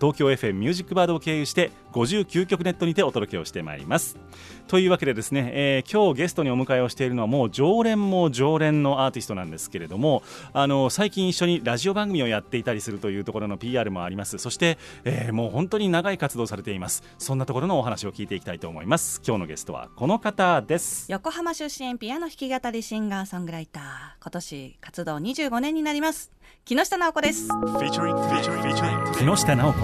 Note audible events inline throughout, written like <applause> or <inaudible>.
東京 FM ミュージックバードを経由して59曲ネットにてお届けをしてまいります。というわけでですね、えー、今日ゲストにお迎えをしているのはもう常連も常連のアーティストなんですけれどもあの最近一緒にラジオ番組をやっていたりするというところの PR もあります。そして、えー、もう本当に長い活動されています。そんなところのお話を聞いていきたいと思います。今日のゲストはこの方です。横浜出身ピアノ弾き語りシンガーソングライター。今年活動25年になります。木下直子です。木下直子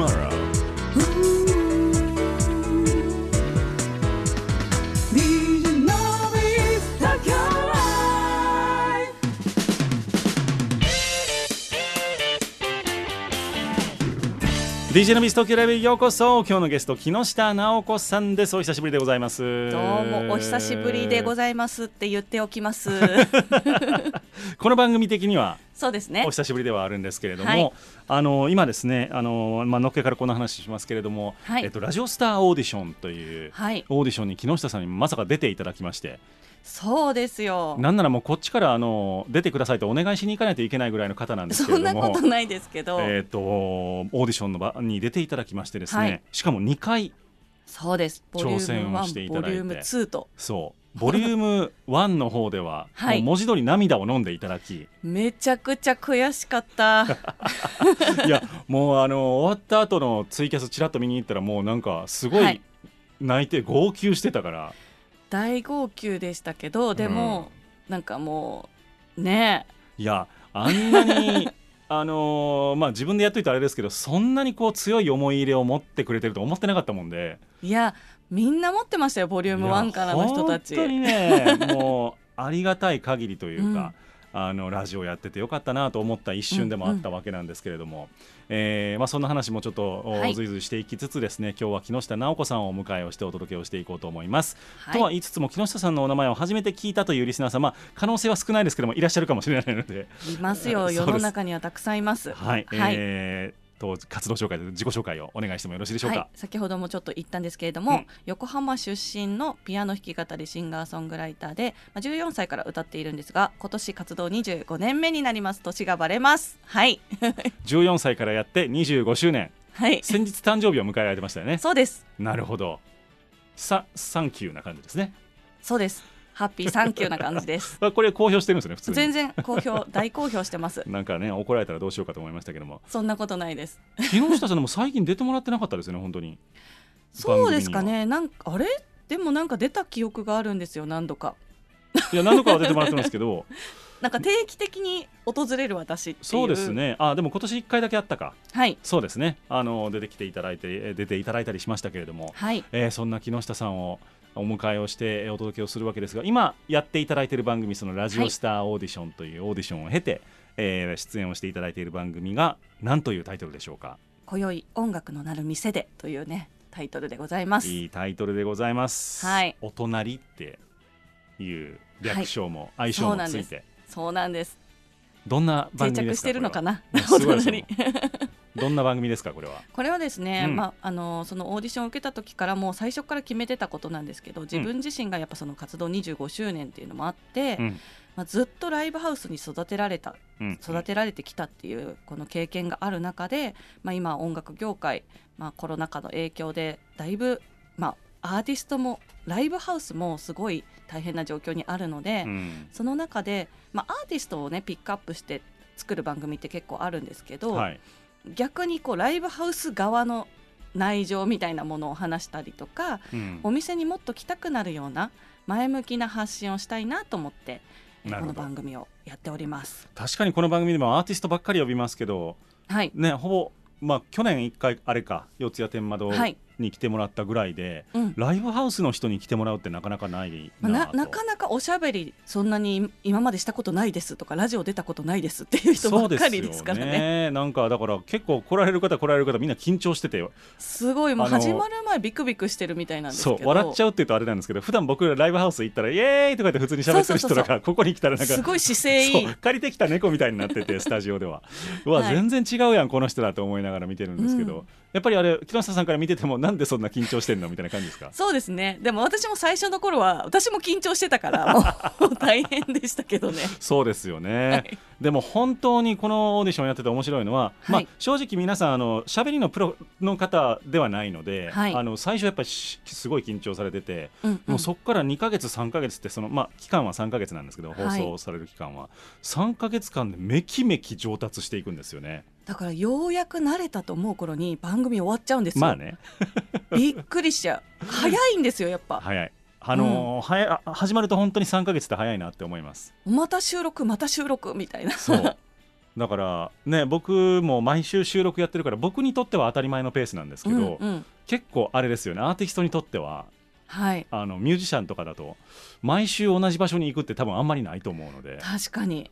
tomorrow. DJ のビス東京ライブようこそ。今日のゲスト木下直子さんです。お久しぶりでございます。どうもお久しぶりでございますって言っておきます <laughs> この番組的にはそうですね。お久しぶりではあるんですけれども、はい、あの今ですねあの、まあのっけからこの話しますけれども、はい、えっと、ラジオスターオーディションという、はい、オーディションに木下さんにまさか出ていただきましてそうですよ。なんならもうこっちからあの出てくださいとお願いしに行かないといけないぐらいの方なんですけれどもそんなことないですけど、えーと、オーディションの場に出ていただきましてですね、はい、しかも2回そうです。挑戦をしていただいて。ボリューム2と。そうボリューム1の方では、はい、文字通り涙を飲んでいただき。めちゃくちゃ悔しかった。<laughs> いやもうあの終わった後のツイキャスちらっと見に行ったらもうなんかすごい泣いて号泣してたから、大号泣でしたけどでも、うん、なんかもうね。いやあんなにあのー、<laughs> まあ自分でやっといてあれですけどそんなにこう強い思い入れを持ってくれてると思ってなかったもんで。いやみんな持ってましたよボリューム1からの人たち。本当にね <laughs> もうありがたい限りというか、あのラジオやっててよかったなと思った一瞬でもあったわけなんですけれども、うんうん、えー、まあ、そんな話もちょっと、はい、ずいずいしていきつつですね今日は木下直子さんをお迎えをしてお届けをしていこうと思います。はい、とは言いつつも木下さんのお名前を初めて聞いたというリスナー様可能性は少ないですけどもいらっしゃるかもしれないので。いますよ <laughs> 世の中にはたくさんいます。はい、はい、えーと活動紹介で自己紹介をお願いしてもよろしいでしょうか、はい、先ほどもちょっと言ったんですけれども、うん、横浜出身のピアノ弾き語りシンガーソングライターで、まあ、14歳から歌っているんですが今年活動25年目になります年がバレます。はい。<laughs> 14歳からやって25周年。はい。先日誕生日を迎えられてましたよね。そうです。なるほど。さサンキューな感じですね。そうですハッピーサンキューな感じです。<laughs> これ公表してるんですね普通全然公表 <laughs> 大公表してます。なんかね怒られたらどうしようかと思いましたけども。そんなことないです。木下さんも最近出てもらってなかったですよね本当に。そうですかね。なんかあれ？でもなんか出た記憶があるんですよ何度か。いや何度かは出てもらってますけど。<laughs> なんか定期的に訪れる私そうですね。あでも今年1回だけあったか。はい。そうですね。あの出てきていただいてえー出ていただいたりしましたけれども、はい。えーそんな木下さんをお迎えをしてえーお届けをするわけですが今やっていただいている番組そのラジオスターオーディションというオーディションを経て、えー出演をしていただいている番組が何というタイトルでしょうか？今宵音楽の鳴る店でというねタイトルでございます。いいタイトルでございます、はい。お隣っていう略称も、相性もついて。そうなんです。どんな番定着組ですか？してるのかな？<laughs> お隣どんな番組ですかこれは？これはですね、うん。まあ、あのそのオーディションを受けた時からもう最初から決めてたことなんですけど自分自身がやっぱその活動25周年っていうのもあって、うん。まあ、ずっとライブハウスに育てられたうん。育てられてきたっていうこの経験がある中で、まあ、今音楽業界、まあ、コロナ禍の影響でだいぶ、まあ、アーティストもライブハウスもすごい大変な状況にあるので、うん。その中で、まあ、アーティストをねピックアップして作る番組って結構あるんですけど、はい逆にこうライブハウス側の内情みたいなものを話したりとかうん。お店にもっと来たくなるような前向きな発信をしたいなと思ってこの番組をやっております。確かにこの番組でもアーティストばっかり呼びますけどはい、ねほぼまあ去年一回あれか四谷天窓はいに来てもらったぐらいで、うん。ライブハウスの人に来てもらうってなかなかないまあ、なとななかなかおしゃべりそんなに今までしたことないですとかラジオ出たことないですっていう人ばっかりですからね。ね。なんかだから結構来られる方来られる方みんな緊張してて。すごいもう始まる前ビクビクしてるみたいなんですけど。そう笑っちゃうって言うとあれなんですけど普段僕らライブハウス行ったらイエーイとか言って普通に喋ってる人らがここに来たらなんかすごい姿勢いい。借りてきた猫みたいになっててスタジオでは。うわ、はい。全然違うやんこの人だと思いながら見てるんですけど、うんやっぱりあれ木下さんから見ててもなんでそんな緊張してんのみたいな感じですか？そうですね。でも私も最初の頃は私も緊張してたから <laughs> もう大変でしたけどね。そうですよね、はい。でも本当にこのオーディションやってて面白いのは、はい。まあ、正直皆さんあの喋りのプロの方ではないので、はい。あの最初やっぱりしすごい緊張されてて、うんうん。もうそこから2か月3か月ってその、まあ、期間は3か月なんですけど放はい送される期間は、3か月間でめきめき上達していくんですよね。だからようやく慣れたと思う頃に番組終わっちゃうんですよ、まあね。<laughs> びっくりしちゃう。早いんですよやっぱ。<laughs> 早い。あのー早いあ始まると本当に3か月って早いなって思います。また収録また収録みたいな。そう。<laughs> だからね僕も毎週収録やってるから僕にとっては当たり前のペースなんですけど、うんうん。結構あれですよね。アーティストにとってははい。あのミュージシャンとかだと毎週同じ場所に行くって多分あんまりないと思うので確かに。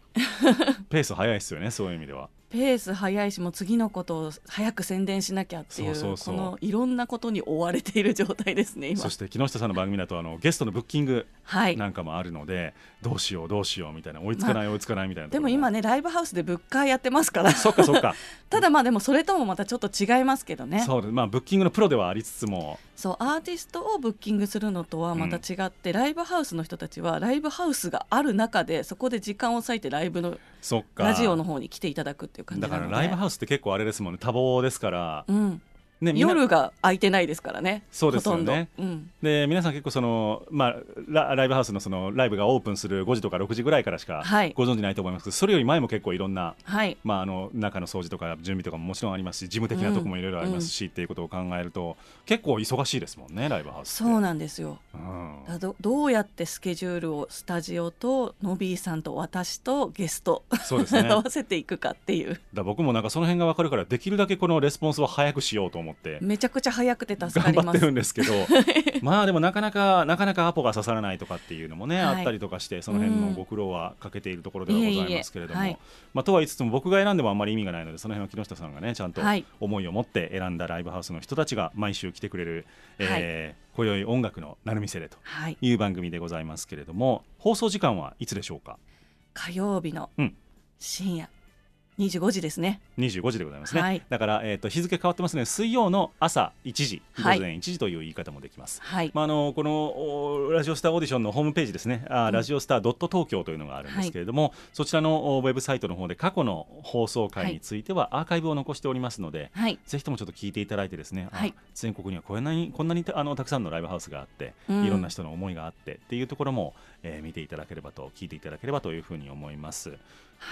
ペース早いですよねそういう意味ではペース早いしもう次のことを早く宣伝しなきゃっていうそうそうそう。このいろんなことに追われている状態ですね今。そして木下さんの番組だとあのゲストのブッキングはい。なんかもあるので、どうしようどうしようみたいな追いつかない追いつかないみたいなでも今ねライブハウスでブッカーやってますから。そっかそっか。<laughs> ただまあでもそれともまたちょっと違いますけどね。そうです。まあブッキングのプロではありつつもそうアーティストをブッキングするのとはまた違って、ライブハウスの人たちはライブハウスがある中でそこで時間を割いてライブのラジオの方に来ていただくっていう感じだからライブハウスって結構あれですもんね。多忙ですから、うん、ね、夜が空いてないですからねそうですよね。うん、で皆さん結構その、まあ、ラライブハウスのそのライブがオープンする5時とか6時ぐらいからしかはい。ご存知ないと思いますけど、それより前も結構いろんな、はい。まあ、あの中の掃除とか準備とかももちろんありますし事務的なところもいろいろありますし、っていうことを考えると結構忙しいですもんねライブハウスそうなんですよ。うん。だどどうやってスケジュールをスタジオとノビーさんと私とゲスト、そうですね。<laughs> 合わせていくかっていう。だ僕もなんかその辺が分かるからできるだけこのレスポンスを早くしようと思って。めちゃくちゃ早くて助か頑張ってるんですけど。<laughs> まあでもなかなかなかなかアポが刺さらないとかっていうのもね、はい。あったりとかしてその辺のご苦労はかけているところではございますけれども、まあ、とは言いつつも僕が選んでもあんまり意味がないのでその辺は木下さんがねちゃんとはい思いを持って選んだライブハウスの人たちが毎週来てくれる、えー今宵音楽のなる店でとはい。いう番組でございますけれども放送時間はいつでしょうか？火曜日のうん。深夜25時ですね。25時でございますね、はい。だから、えー、と日付変わってますね水曜の朝1時午はい。前1時という言い方もできます、はい。まあ、あのこのおラジオスターオーディションのホームページですね、あーうん。ラジオスター.東京というのがあるんですけれども、そちらのおウェブサイトの方で過去の放送回についてはアーカイブを残しておりますので、はい。ぜひともちょっと聞いていただいてですね、全国にはこんなにこんなにあのたくさんのライブハウスがあって、うん。いろんな人の思いがあってっていうところも、えー見ていただければと聞いていただければというふうに思います。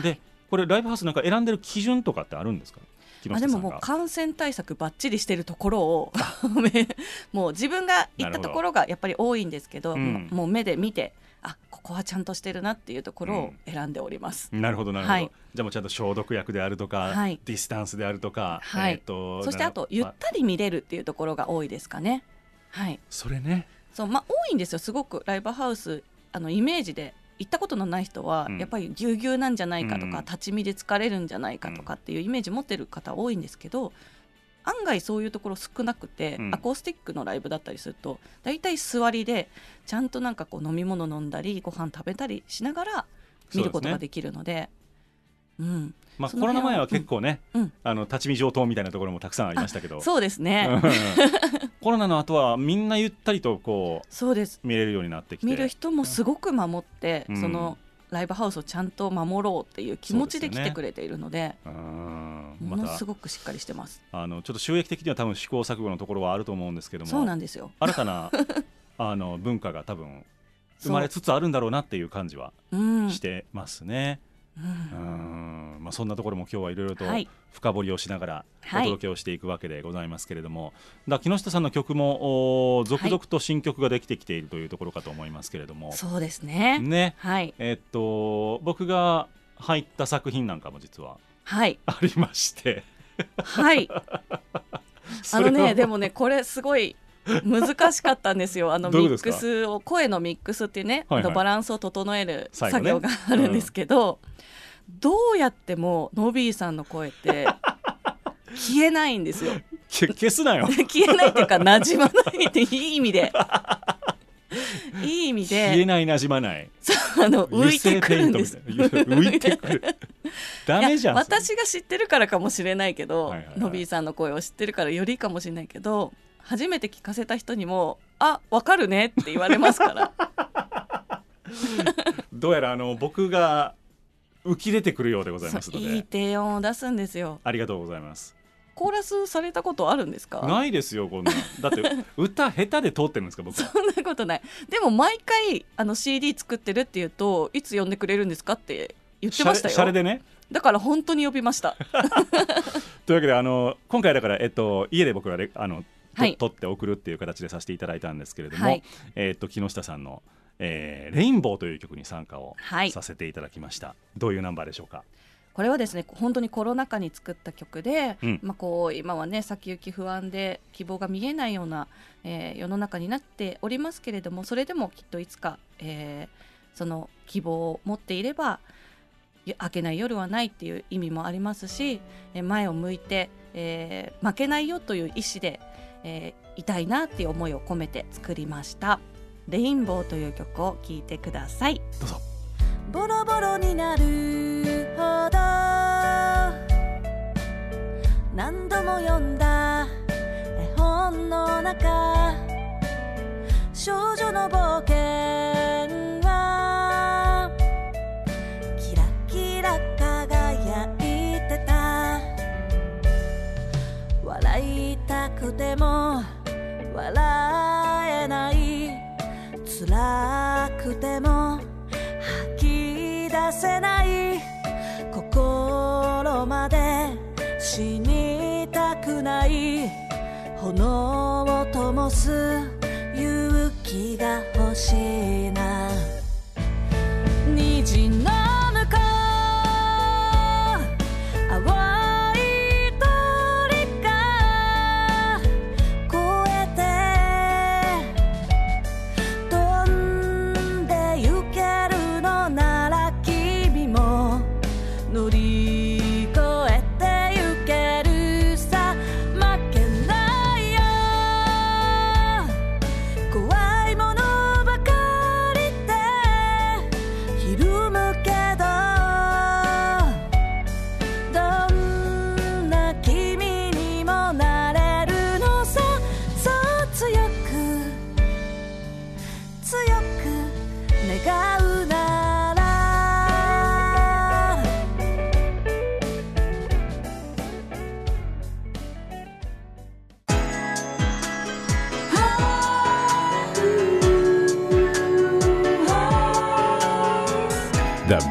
でこれライブハウスなんか選んでる基準とかってあるんですか？あでももう感染対策ばっちりしてるところをめ <laughs> もう自分が行ったところがやっぱり多いんですけど、うん。もう目で見てあここはちゃんとしてるなっていうところを選んでおります。なるほどなるほど、はい。じゃあもうちゃんと消毒薬であるとか、はい。ディスタンスであるとか、はい。えーとそしてあとゆったり見れるっていうところが多いですかね。はい、それね。そうまあ多いんですよすごく。ライブハウスあのイメージで行ったことのない人は、うん。やっぱりぎゅうぎゅうなんじゃないかとか、うん。立ち見で疲れるんじゃないかとかっていうイメージ持ってる方多いんですけど案外そういうところ少なくて、うん。アコースティックのライブだったりすると大体座りでちゃんとなんかこう飲み物飲んだりご飯食べたりしながら見ることができるので。うん、まあ、コロナ前は結構ね、うん。あの立ち見上等みたいなところもたくさんありましたけど。そうですね、うんコロナの後はみんなゆったりとこそうです。う見れるようになってきて。見る人もすごく守って、うん。そのライブハウスをちゃんと守ろうっていう気持ちで来てくれているのでうん。ものすごくしっかりしてます。あのちょっと収益的には多分試行錯誤のところはあると思うんですけども。そうなんですよ。新たな <laughs> あの文化が多分生まれつつあるんだろうなっていう感じはうん、してますね。ううん。んまあ、そんなところも今日はいろいろとはい。深掘りをしながらおはい。届けをしていくわけでございますけれども、だ木下さんの曲もお続々と新曲ができてきているというところかと思いますけれども、そうですね。ね。はい。えっと僕が入った作品なんかも実ははい。ありまして。はい。<laughs> あのねでもねこれすごい <laughs> 難しかったんですよ。あのミックスを声のミックスっていうね、はいはい。あのバランスを整える作業が <laughs> あるんですけど、どうやってもノビーさんの声って消えないんですよ。け消すなよ。<laughs> 消えないっていうか馴染まないっていい意味で。いい意味で消えない馴染まない。あの浮いてくるんです。浮いてくる。ダメじゃん私が知ってるからかもしれないけど、はいはいはい。ノビーさんの声を知ってるからよりかもしれないけど初めて聞かせた人にも「あわかるね」って言われますから。<laughs> どうやらあの僕が浮き出てくるようでございますのそういいで低音を出すんですよ。ありがとうございます。コーラスされたことあるんですか？ないですよこんな。んだって <laughs> 歌下手で通ってるんですか僕は。そんなことない。でも毎回あの CD 作ってるっていうといつ呼んでくれるんですかって言ってましたよ。シャレでね。だから本当に呼びました。<laughs> というわけであの今回だから、えっと、家で僕がレあの、とはい。撮って送るっていう形でさせていただいたんですけれども、はい。えっと木下さんの、えーレインボー」という曲に参加をはい。させていただきました、どういうナンバーでしょうか？これはですね本当にコロナ禍に作った曲で、うん。まあ、こう今はね先行き不安で希望が見えないような、えー世の中になっておりますけれどもそれでもきっといつか、えーその希望を持っていればい明けない夜はないっていう意味もありますし、えー前を向いて、えー負けないよという意志で、えーいたいなっていう思いを込めて作りました「レインボー」という曲を聴いてください。どうぞ。ボロボロになるほど。何度も読んだ。絵本の中。少女の冒険くても笑えない。辛くても吐き出せない。心まで死にたくない。炎を灯す勇気が欲しいな。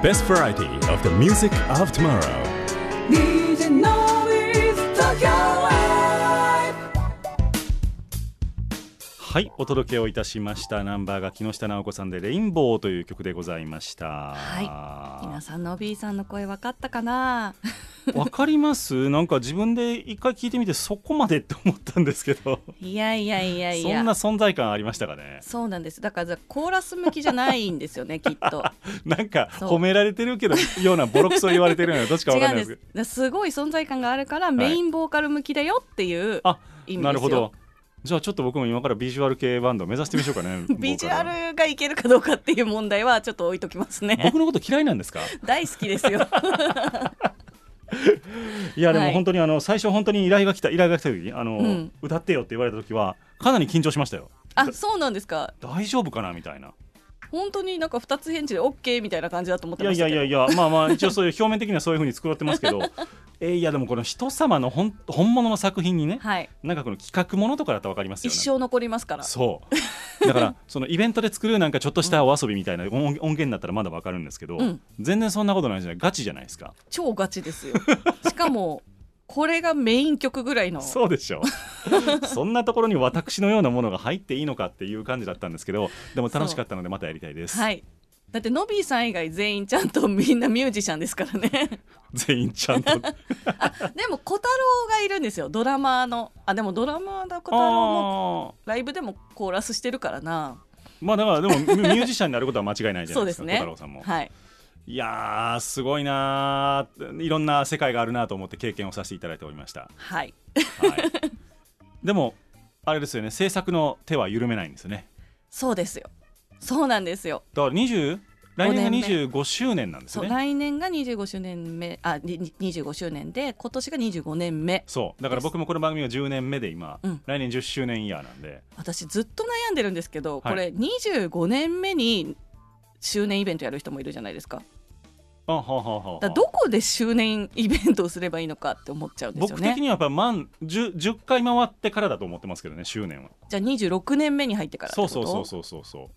Best variety of the music of tomorrow」はいお届けをいたしました。ナンバーが木下直子さんで「レインボー」という曲でございました。はい。皆さんの B さんの声分かったかな？<laughs> わかります？なんか自分で一回聞いてみてそこまでって思ったんですけど。いやいやいやいや。そんな存在感ありましたかね？そうなんです。だからコーラス向きじゃないんですよね <laughs> きっと。なんか褒められてるけどようなボロクソ言われてるよ。うなどっちかわかんないですけど。です。すごい存在感があるからメインボーカル向きだよっていうあ意味ですよ。なるほど。じゃあちょっと僕も今からビジュアル系バンドを目指してみましょうかね <laughs> ビジュアルがいけるかどうかっていう問題はちょっと置いときますね。僕のこと嫌いなんですか？大好きですよいやでもはい。本当にあの最初本当に依頼が来た依頼が来た時あの、うん。歌ってよって言われた時はかなり緊張しましたよ。あそうなんですか。大丈夫かなみたいな本当になんか二つ返事で OK みたいな感じだと思っていやいましたけど。やいやいやまあまあ一応そういう表面的にはそういうふうに作られてますけど。<laughs> えーいやでもこの人様の本本物の作品にねはい。なんかこの企画ものとかだったら分かりますよね。一生残りますから。そう。だからそのイベントで作るなんかちょっとしたお遊びみたいな音音源だったらまだ分かるんですけど、うん。全然そんなことないじゃないガチじゃないですか。超ガチですよ。<laughs> しかもこれがメイン曲ぐらいの。そうでしょ <laughs> そんなところに私のようなものが入っていいのかっていう感じだったんですけどでも楽しかったのでまたやりたいです、はい。だってノビーさん以外全員ちゃんとみんなミュージシャンですからね。<laughs> 全員ちゃんと。<laughs> でも小太郎がいるんですよ。ドラマーの。あでもドラマーだ小太郎もあライブでもコーラスしてるからな。ーまあだからでもミミュージシャンになることは間違いないじゃないでか小そうですすね太郎さんも、はいいやーすごいなー。いろんな世界があるなと思って経験をさせていただいておりました、はい。はい、でもあれですよね。制作の手は緩めないんですよね。そうですよ。そうなんですよ。だから20来年が5年目。25周年なんですそうよね来年が25周年目あにに25周年で今年が25年目。そう。だから僕もこの番組は10年目で今、うん。来年10周年イヤーなんで。私ずっと悩んでるんですけど、はい。これ25年目に周年イベントやる人もいるじゃないですかあはあはあはあ。だどこで周年イベントをすればいいのかって思っちゃうんですよ僕的ねにはやっぱ満 10, 10回回ってからだと思ってますけどね周年は。じゃあ26年目に入ってからそうそうそうそうそうそ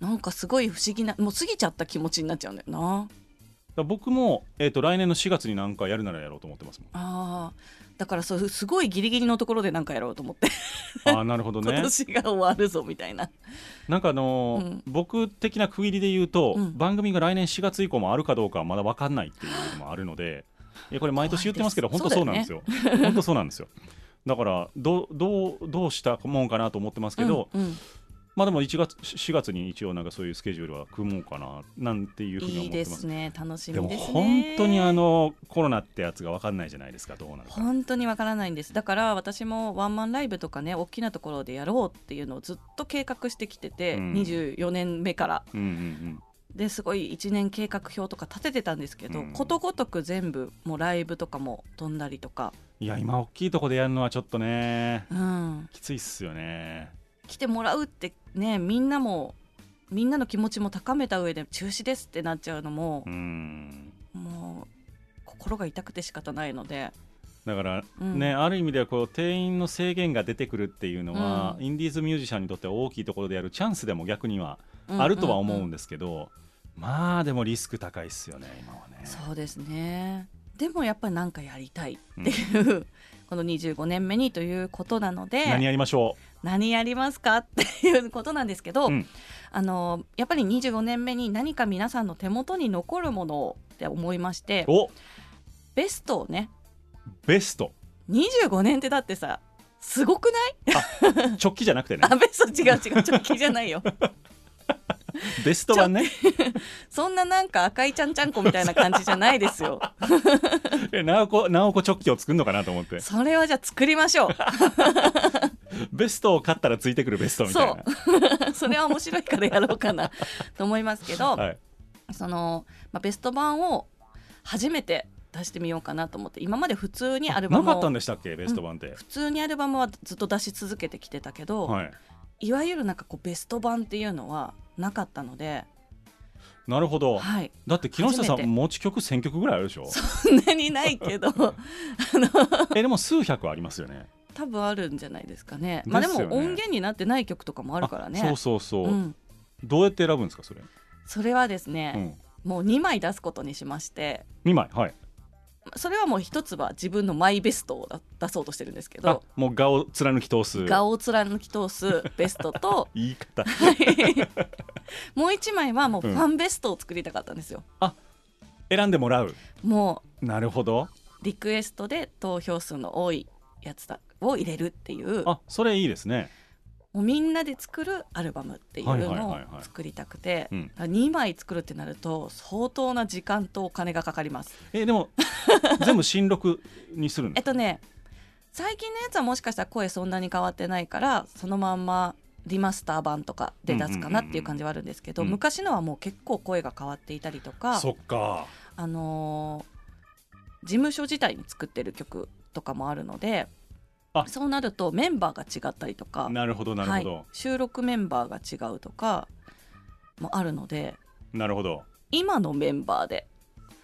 う。なんかすごい不思議なもう過ぎちゃった気持ちになっちゃうんだよな。僕も、えー、と来年の4月に何かやるならやろうと思ってますもん。あーだからそうすごいギリギリのところで何かやろうと思って、ああなるほど <laughs> 今ね年が終わるぞみたいな。なんかあのーうん。僕的な区切りで言うと、うん。番組が来年4月以降もあるかどうかはまだ分かんないっていうのもあるのでいやこれ毎年言ってますけど本当そうなんですよ。本当そうなんですよ。だからどうどうどうしたもんかなと思ってますけど、うんうんまあでも1月4月に一応なんかそういうスケジュールは組もうかななんていうふうにいいで思ってます。すね。楽しでもみですね。本当にあのコロナってやつが分かんないじゃないですか。どうなるか。本当にわからないんです。だから私もワンマンライブとかね大きなところでやろうっていうのをずっと計画してきてて、うん。24年目から。うんうんですごい1年計画表とか立ててたんですけど、うん。ことごとく全部もうライブとかも飛んだりとか、うんいや今大きいとこでやるのはちょっとねうん、きついっすよね来てもらうってねみんなもみんなの気持ちも高めた上で中止ですってなっちゃうのもう、ん。もう心が痛くて仕方ないので、だからうん。ね、ある意味ではこう定員の制限が出てくるっていうのは、うん。インディーズミュージシャンにとっては大きいところでやるチャンスでも逆にはうんあるとは思うんんんですけど、まあでもリスク高いっすよね今はね。そうですね。でもやっぱり何かやりたいっていう、この25年目にということなので何やりましょ何やりますかっていうことなんですけど、うん。あのやっぱり25年目に何か皆さんの手元に残るものをって思いましてベストをねベスト。25年ってだってさすごくない？直帰じゃなくてね。<laughs> あベスト違う違う直帰じゃないよ <laughs> <laughs> ベスト版ね。<laughs> そんななんか赤いちゃんちゃんこみたいな感じじゃないですよ。<laughs> え直子直子直帰を作るのかなと思って。それはじゃあ作りましょう。ベストを買ったらついてくるベストみたいな。それは面白いからやろうかなと思いますけど、はい、その、まあ、ベスト版を初めて出してみようかなと思って今まで普通にアルバムをなかったんでしたっけベスト版って、普通にアルバムはずっと出し続けてきてたけど、はいい、わゆるなんかこうベスト版っていうのはなかったので、なるほど、はい、だって木下さん持ち曲1000曲ぐらいあるでしょ？そんなにないけど。<laughs> あのえでも数百ありますよね。多分あるんじゃないですかね。まあ、でも音源になってない曲とかもあるからね。あそうそうそう、うん、どうやって選ぶんですかそれ、それはですね、うん、もう2枚出すことにしまして。2枚はいそれはもう一つは自分のマイベストを出そうとしてるんですけあどもう顔を貫き通す。顔を貫き通すベストと。<laughs> 言い方。<laughs> もう一枚はもうファンベストを作りたかったんですよ、選んでもらう。もなるほど。うリクエストで投票数の多いやつだを入れるっていう。あそれいいですねもうみんなで作るアルバムっていうのをはいはい作りたくてうん。2枚作るってなると相当な時間とお金がかかります。えでも全部新録にするんです <laughs> えっとね最近のやつはもしかしたら声そんなに変わってないからそのまんまリマスター版とかで出すかなっていう感じはあるんですけど、うん。昔のはもう結構声が変わっていたりとか、そっか。あのー事務所自体に作ってる曲とかもあるのであそうなるとメンバーが違ったりとかなるほどなるほど、はい、収録メンバーが違うとかもあるのでなるほど。今のメンバーで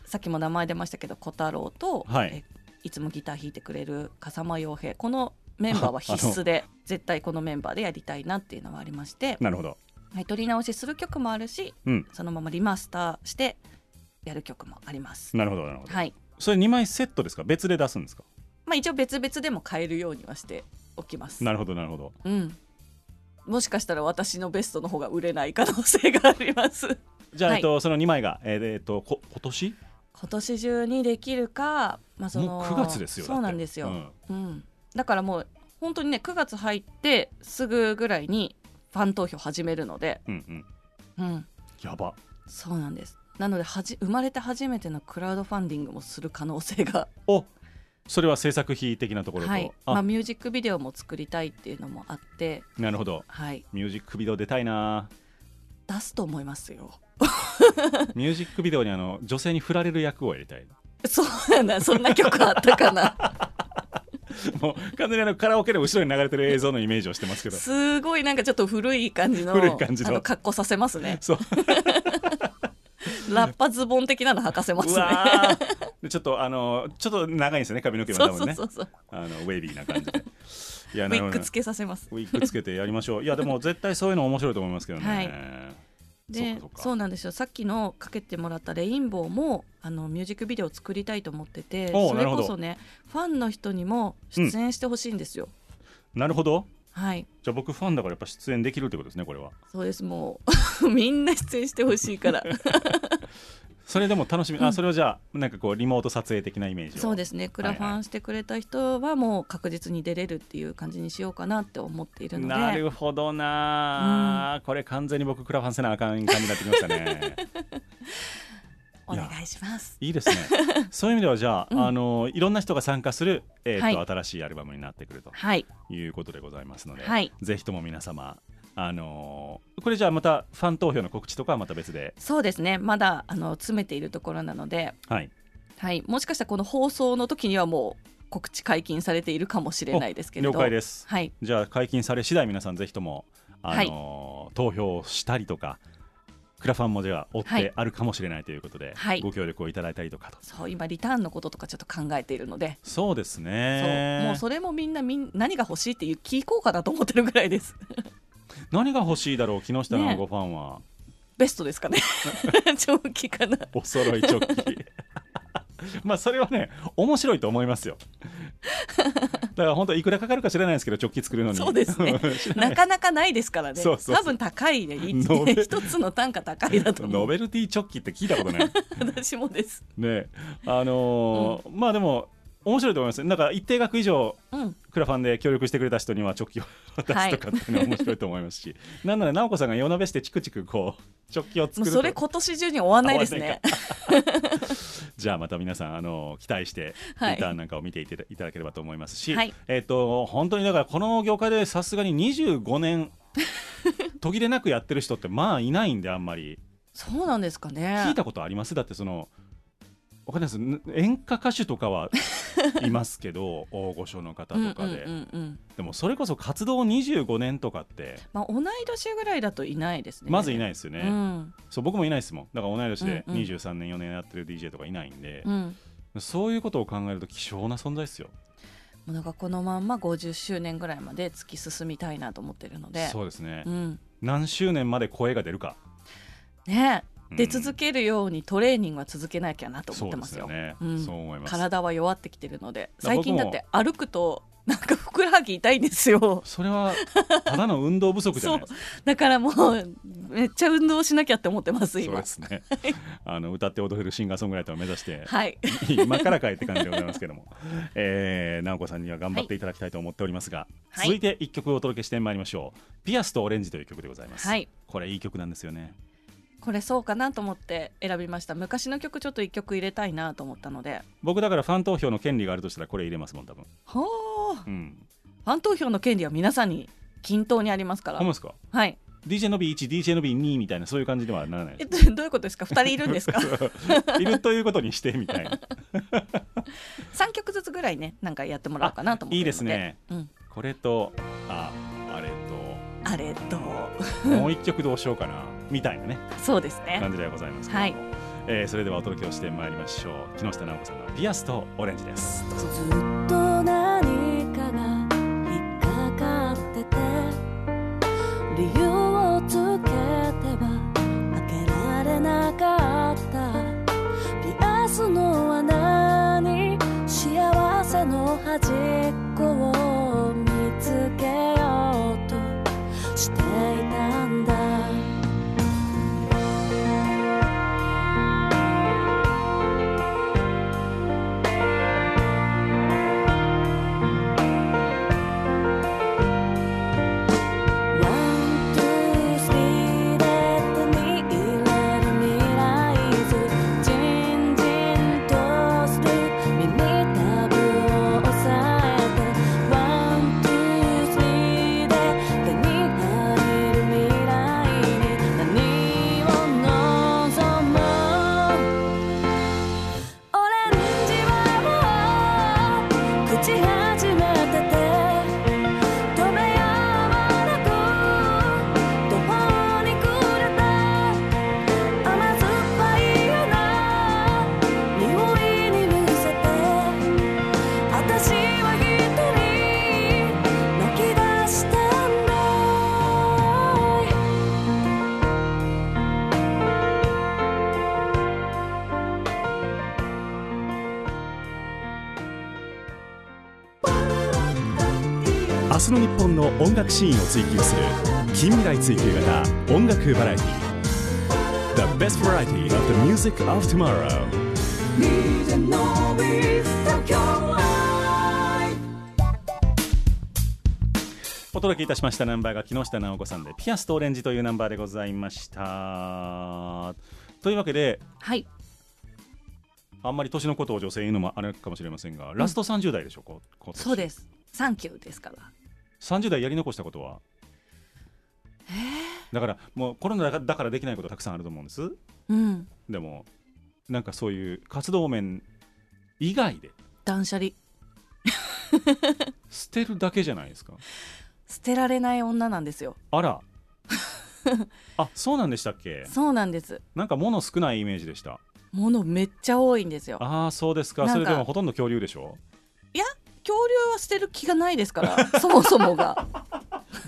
さっきも名前出ましたけど小太郎と、はい。えいつもギター弾いてくれる笠間洋平。このメンバーは必須で <laughs> 絶対このメンバーでやりたいなっていうのはありまして、なるほど。はい、撮り直しする曲もあるしうん。そのままリマスターしてやる曲もあります。なるほどなるほど、はい。それ2枚セットですか？別で出すんですか？まあ、一応別々でも変えるようにはしておきます。なるほどなるほど。うん、もしかしたら私のベストの方が売れない可能性があります。<laughs> じゃあ、はい。えっと、その2枚が、えっとこ今年？今年中にできるか、まあ、そのもう9月ですよそうなんですよ、だってうん。だからもう本当にね9月入ってすぐぐらいにファン投票始めるので、うんうん。うん、やば。そうなんです。なのではじ生まれて初めてのクラウドファンディングもする可能性が。おそれは制作費的なところと、はい、あ、まあ、ミュージックビデオも作りたいっていうのもあって、なるほど。はい、ミュージックビデオ出たいな。出すと思いますよ。<laughs> <laughs> ミュージックビデオにあの女性に振られる役をやりたいそうなんだ。そんな曲あったかな。<laughs> もう完全にあのカラオケで後ろに流れてる映像のイメージをしてますけど。すごいなんかちょっと古い感じの古い感じの格好させますね。そうラッパズボン的なの履かせますうねちょっとあのちょっと長いんですよね髪の毛もそ多分ね。あのウェービーな感じで。いやウィッグつけさせます。ウィッグつけてやりましょう。いやでも絶対そういうの面白いと思いますけどね、はい。でかそうなんですよ。さっきのかけてもらったレインボーもあのミュージックビデオを作りたいと思っててそれこそねファンの人にも出演してほしいんですよ、なるほどはい。じゃあ僕ファンだからやっぱ出演できるってことですねこれは。そうですもう。<laughs> みんな出演してほしいから。<laughs> それでも楽しみ、あそれをじゃあなんかこうリモート撮影的なイメージを。そうですね。クラファンしてくれた人はもう確実に出れるっていう感じにしようかなって思っているので。なるほどな、これ完全に僕クラファンせなあかん感じになってきましたね <laughs> お願いします。いいですね。<laughs> そういう意味ではじゃあ、うん。あのいろんな人が参加する、えーとはい。新しいアルバムになってくるとはい。いうことでございますので、はい。ぜひとも皆様あのーこれじゃあまたファン投票の告知とかはまた別で？そうですね。まだあの詰めているところなので、はい。はい、もしかしたらこの放送の時にはもう告知解禁されているかもしれないですけれど。了解です。はい。じゃあ解禁され次第皆さんぜひとも、あのー投票したりとかクラファンもじゃあ追っはい。てあるかもしれないということで、はい。ご協力をいただいたりとか。とそう今リターンのこととかちょっと考えているので、そうですそう。ねもうそれもみんなみん何が欲しいっていう聞こうかなと思ってるぐらいです。<laughs> 何が欲しいだろう木下のねごファンは、ベストですかね。<laughs> 長期かな。お揃いチョッキ <laughs> まあそれはね面白いと思いますよ。<laughs> だから本当いくらかかるか知らないですけどチョッキ作るのに。そうですね。<laughs> なかなかないですからね。そうそう多分高いね。一つの単価高いだと思う。ノベルティチョッキって聞いたことない。私もです。ね。あのーまあでも面白いと思います。なんか一定額以上うん。クラファンで協力してくれた人にはチョッキを渡すとかっていうのは面白いと思いますし、<laughs> なんなら直子さんが夜なべしてチクチクこうチョッキを作ると。もうそれ今年中に終わんないですね。<laughs> じゃあまた皆さんあの期待してはい。リターンなんかを見ていただいただければと思いますし、はい。えっ、と本当にだからこの業界でさすがに25年 <laughs> 途切れなくやってる人ってまあいないんであんまり。そうなんですかね。聞いたことあります？だってそのわかんないです？ん演歌歌手とかはいますけど <laughs> 大御所の方とかで、うんうんうんうんでもそれこそ活動25年とかって。まあ、同い年ぐらいだといないですね。まずいないですよね、うん。そう僕もいないですもん。だから同い年でうんうん。23年4年やってる DJ とかいないんで、うん、そういうことを考えると希少な存在ですよ。もうなんかこのまんま50周年ぐらいまで突き進みたいなと思ってるので。そうですね、うん、何周年まで声が出るか、ね出続けるようにトレーニングは続けなきゃなと思ってますよ。体は弱ってきてるので最近だって歩くとなんかふくらはぎ痛いんですよ。それはただの運動不足じゃないですか。だからもうめっちゃ運動しなきゃって思ってますそう今ですね。<laughs> あの歌って踊れるシンガーソングライターを目指してはい。今からかえって感じでございますけども、<laughs> えー、直子さんには頑張っていただきたいと思っておりますが、はい。続いて一曲お届けしてまいりましょう「ピアスとオレンジ」という曲でございます、はい。これいい曲なんですよねこれそうかなと思って選びました。昔の曲ちょっと一曲入れたいなと思ったので。僕だからファン投票の権利があるとしたらこれ入れますもん多分。ほーうん。ファン投票の権利は皆さんに均等にありますから。ほんまですか？はい。DJ の B1、DJ の B2 みたいなそういう感じではならないえっとどういうことですか？二人いるんですか？<laughs> いるということにしてみたいな。<laughs> 三曲ずつぐらいねなんかやってもらおうかなと思っていいですね。うん。これとああれあれとと。もう一曲どうしようかなみたいなね。そうですね。感じではございますはい。えーそれではお届けをしてまいりましょう。木下直子さんの「ピアスとオレンジ」です。ずっと何かが引っかかってて理由をつけては開けられなかったピアスの穴に幸せの端っこを見つけようとしていたんだシーンを追求する近未来追求型音楽バラエティ The best variety of the music of tomorrow. お届けいたしましたナンバーが木下直子さんで「ピアスとオレンジ」というナンバーでございました。というわけではい。あんまり年のことを女性言うのもあれかもしれませんが、ラスト30代でしょこ今年。そうです。サンキューですから30代やり残したことは？だからもうコロナだからできないことたくさんあると思うんです。うん。でもなんかそういう活動面以外で。断捨離。<laughs> 捨てるだけじゃないですか？捨てられない女なんですよ。あら。<laughs> あそうなんでしたっけ？そうなんです。なんか物少ないイメージでした。物めっちゃ多いんですよ。ああそうですか。それでもほとんど恐竜でしょ？恐竜は捨てる気がないですから <laughs> そもそもが。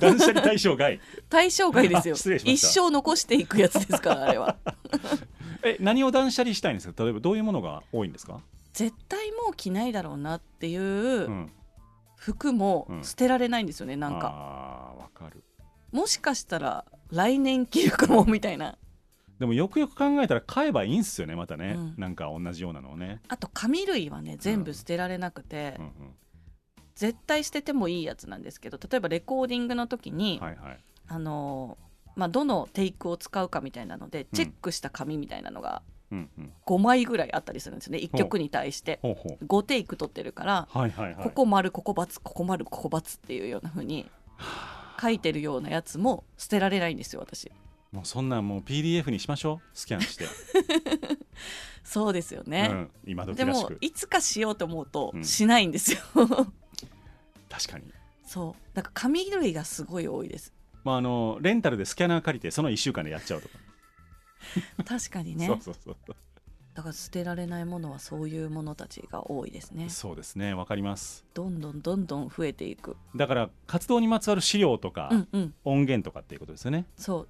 断捨離対象外。対象外ですよ。一生残していくやつですからあれは。<laughs> え何を断捨離したいんですか？例えばどういうものが多いんですか、絶対もう着ないだろうなっていううん、服もうん。捨てられないんですよねなんか。あーわかる。もしかしたら来年着るかもみたいな。でもよくよく考えたら買えばいいんすよねまたね、うん。なんか同じようなのをね、あと紙類はね全部捨てられなくて、うんうん、絶対捨ててもいいやつなんですけど例えばレコーディングの時に、はいはい。あのーまあ、どのテイクを使うかみたいなのでうん。チェックした紙みたいなのがうんうん。5枚ぐらいあったりするんですよね1ほう。曲に対して。ほうほう。5テイク取ってるから、はいはいはい。ここ丸ここ×ここ丸ここ×っていうような風に書いてるようなやつも捨てられないんですよ私。もうそんなんもう PDF にしましょう。スキャンして、<laughs> そうですよね、うん、今時でもいつかしようと思うとうん。しないんですよ、確かに。そう。だから紙類がすごい多いです。まああのレンタルでスキャナー借りてその1週間でやっちゃうとか、<laughs> 確かにね。そうそうそうだから捨てられないものはそういうものたちが多いですね。そうですね。わかります。どんどんどんどん増えていく。だから活動にまつわる資料とか、うんうん。音源とかっていうことですよね。そう。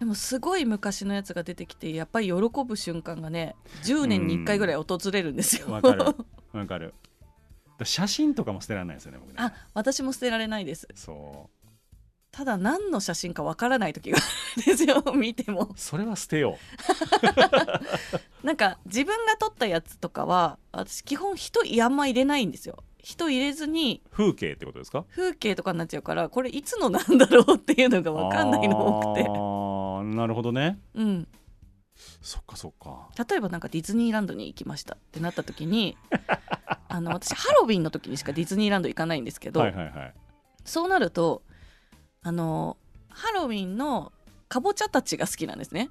でもすごい昔のやつが出てきてやっぱり喜ぶ瞬間がね10年に1回ぐらい訪れるんですよ。わかる。わかる。だ写真とかも捨てられないですよね僕ね。あ私も捨てられないです。そただ何の写真かわからない時がですよ <laughs> 見ても。うそれは捨てよ <laughs> なんか自分が撮ったやつとかは私基本人あんま入れないんですよ。人入れずにう風景ってことですか？風景とかになっちゃうからこれいつのなんだろうっていうのがわかんないの多くて。あーなるほどね。うん。そっかそっか。例えばなんかディズニーランドに行きましたってなった時にあの私ハロウィンの時にしかディズニーランド行かないんですけど、はいはいはい。そうなるとあのハロウィンのかぼちゃたちが好きなんですね。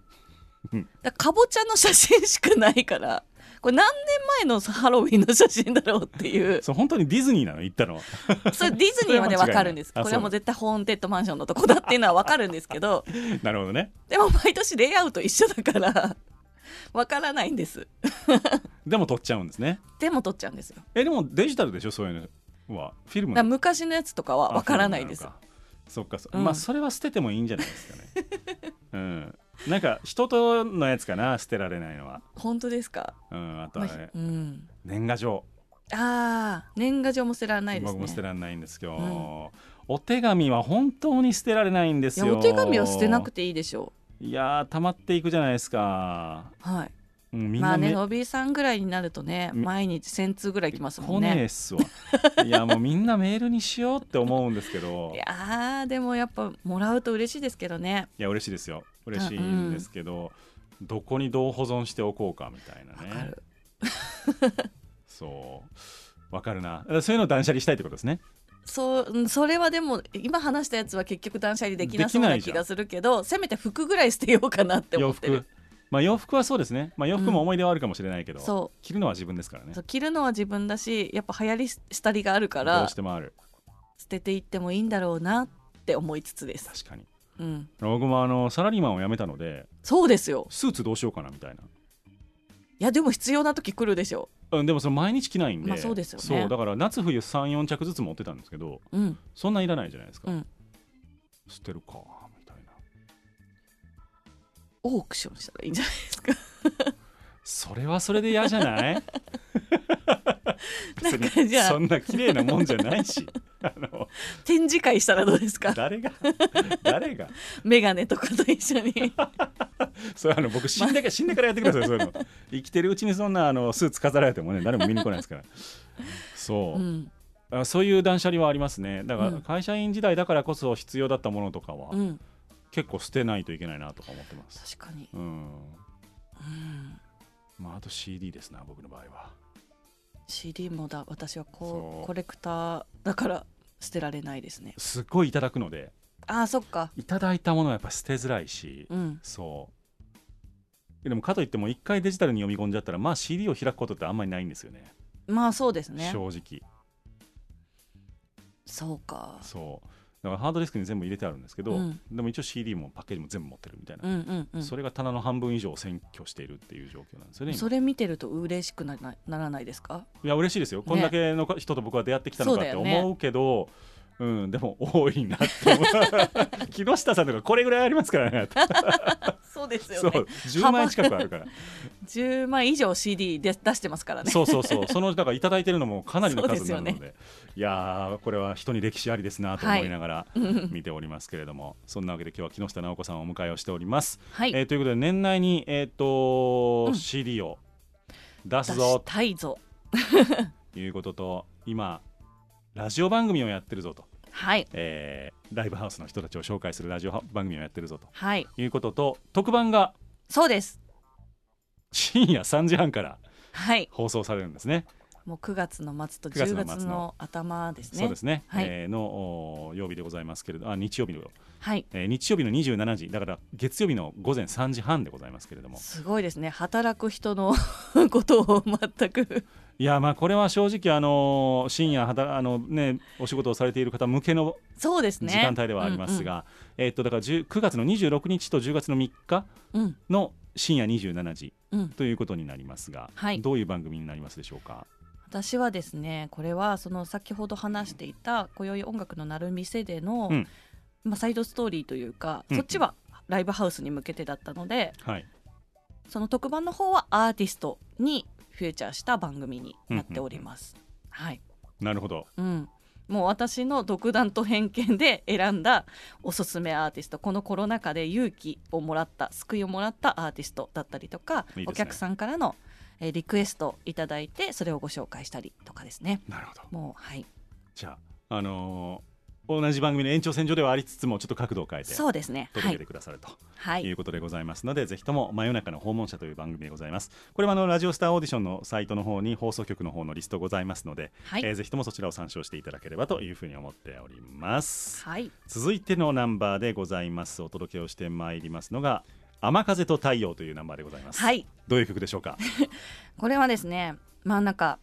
うん。だかぼちゃの写真しかないからこれ何年前のハロウィンの写真だろうっていう。<laughs> そう本当にディズニーなの？行ったのは。<laughs> それディズニーまでわかるんです。これはもう絶対ホーンテッドマンションのとこだっていうのはわかるんですけど。<laughs> なるほどね。でも毎年レイアウト一緒だからわからないんです。<laughs> でも撮っちゃうんですね。でも撮っちゃうんですよ。えでもデジタルでしょ？そういうのは。フィルムだから昔のやつとかはわからないです。そっかそ、うん。まあそれは捨ててもいいんじゃないですかね。<laughs> うん。なんか人とのやつかな？捨てられないのは。本当ですか、うんあとまあはねうん、年賀状。ああ年賀状も捨てられないですね。僕も捨てられないんですけど、うん。お手紙は本当に捨てられないんですよ。お手紙は捨てなくていいでしょいやー溜まっていくじゃないですか、うはい。うん、まあねのびさんぐらいになるとねみ毎日1000通ぐらい来ますも来ねえんねっすわ。<laughs> いやもうみんなメールにしようって思うんですけど。いやーでもやっぱもらうと嬉しいですけどね。いや嬉しいですよ。嬉しいんですけど、どこにどう保存しておこうかみたいなわかねる。そう。わかるな。そういうのを断捨離したいってことですねそううんそれはでも今話したやつは結局断捨離できなそうな気がするけどせめて服ぐらい捨てようかなって思洋ってる。服。まあ洋服はそうですね、まあ、洋服も思い出はあるかもしれないけど、そ着るのは自分ですからね。着るのは自分だしやっぱ流行りしたりがあるかどらうしてもある。捨てていってもいいんだろうなって思いつつです、確かに。うん、僕もあのサラリーマンを辞めたのでそうですよ。スーツどうしようかなみたいな、いやでも必要な時来るでしょうん、でもその毎日着ないんで、まあそうですよね。そうだから夏冬34着ずつ持ってたんですけどううん。そんないらないじゃないですか、うん。捨てるかみたいな。オークションしたらいいんじゃないですか。それはそれで嫌じゃない？<laughs> なんかじゃあ。そんな綺麗なもんじゃないし。<laughs> あの展示会したらどうですか？誰が？誰が？<laughs> メガネとかと一緒に <laughs> それあの僕死んでか死んでからやってくださいそういうの。生きてるうちにそんなあのスーツ飾られてもね誰も見に来ないですから。そう、うん。あそういう断捨離はありますね。だかうん。ら会社員時代だからこそ必要だったものとかはうん。結構捨てないといけないなとか思ってます。確かに、うん。うん、まああと CD ですな僕の場合は。CD もだ。私はこそうう。コレクターだから捨てられないですね。すっごいいただくので。あーそっか。いただいたものはやっぱ捨てづらいし、うん。そうでもかといっても一回デジタルに読み込んじゃったらまあ CD を開くことってあんまりないんですよね。まあそうですね。正直。そうか。そう。だからハードディスクに全部入れてあるんですけど、うん。でも一応 CD もパッケージも全部持ってるみたいな、うんうんうん。それが棚の半分以上を占拠しているっていう状況なんですよね今。それ見てると嬉しくななならないですか？いや嬉しいですよ、こんだけの人と僕は出会ってきたのかって思うけどうん、でも多いなって木下さんとかこれぐらいありますからね。そうですよそう。ね10万円近くあるから。10万以上 CD で出してますからね。そうそうそう。そのだからいただいてるのもかなりの数になるので。そうでいやーこれは人に歴史ありですなと思いながらうん <laughs> <laughs> 見ておりますけれども、そんなわけで今日は木下直子さんをお迎えをしております、はい、えーということで年内に、えーとうん。CD を出出すぞ。したいぞ。と <laughs> いうことと今ラジオ番組をやってるぞと、はい。えーライブハウスの人たちを紹介するラジオ番組をやってるぞと。はい。いうことと特番がそうです。深夜3時半からはい。放送されるんですね。もう9月の末と9月10の末の月の頭ですね。そうですね、はい。えーのお曜日でございますけれどあ日曜日の、はい。えー日曜日の27時。だから月曜日の午前3時半でございますけれども。すごいですね。働く人の <laughs> ことを全く。いやまあこれは正直あの深夜働あのねお仕事をされている方向けのそうですね。時間帯ではありますが、えーっとだから10 9月の26日と10月の3日うん。うんの深夜27時うん。ということになりますが、はい。どういう番組になりますでしょうか？私はですねこれはその先ほど話していた「今宵音楽の鳴る店」での、うん。まあ、サイドストーリーというか、うんそっちはライブハウスに向けてだったのではい。その特番の方はアーティストにフューチャーした番組になっております。はい、なるほど。うん、もう私の独断と偏見で選んだおすすめアーティストこのコロナ禍で勇気をもらった救いをもらったアーティストだったりとかね。お客さんからのえーリクエストいただいてそれをご紹介したりとかですね。なるほど。もうはい。じゃああのー同じ番組の延長線上ではありつつもちょっと角度を変えてそうですね。は届けいてくださるとはい。い。うことでございますので、ぜひとも真夜中の訪問者という番組でございます。これはあのラジオスターオーディションのサイトの方に放送局の方のリストございますので、はい。えーぜひともそちらを参照していただければというふうに思っております。はい。続いてのナンバーでございます。お届けをしてまいりますのが雨風と太陽というナンバーでございます、はい。どういう曲でしょうか？<laughs> これはですねまあなんか